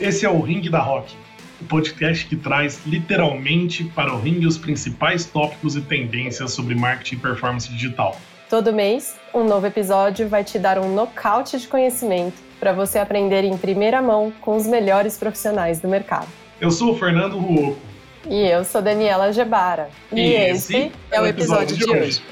Esse é o Ring da Rock, o podcast que traz literalmente para o ringue os principais tópicos e tendências sobre marketing e performance digital. Todo mês, um novo episódio vai te dar um nocaute de conhecimento para você aprender em primeira mão com os melhores profissionais do mercado. Eu sou o Fernando Ruoco. E eu sou Daniela Gebara. E, esse é, é o episódio, episódio de hoje. hoje.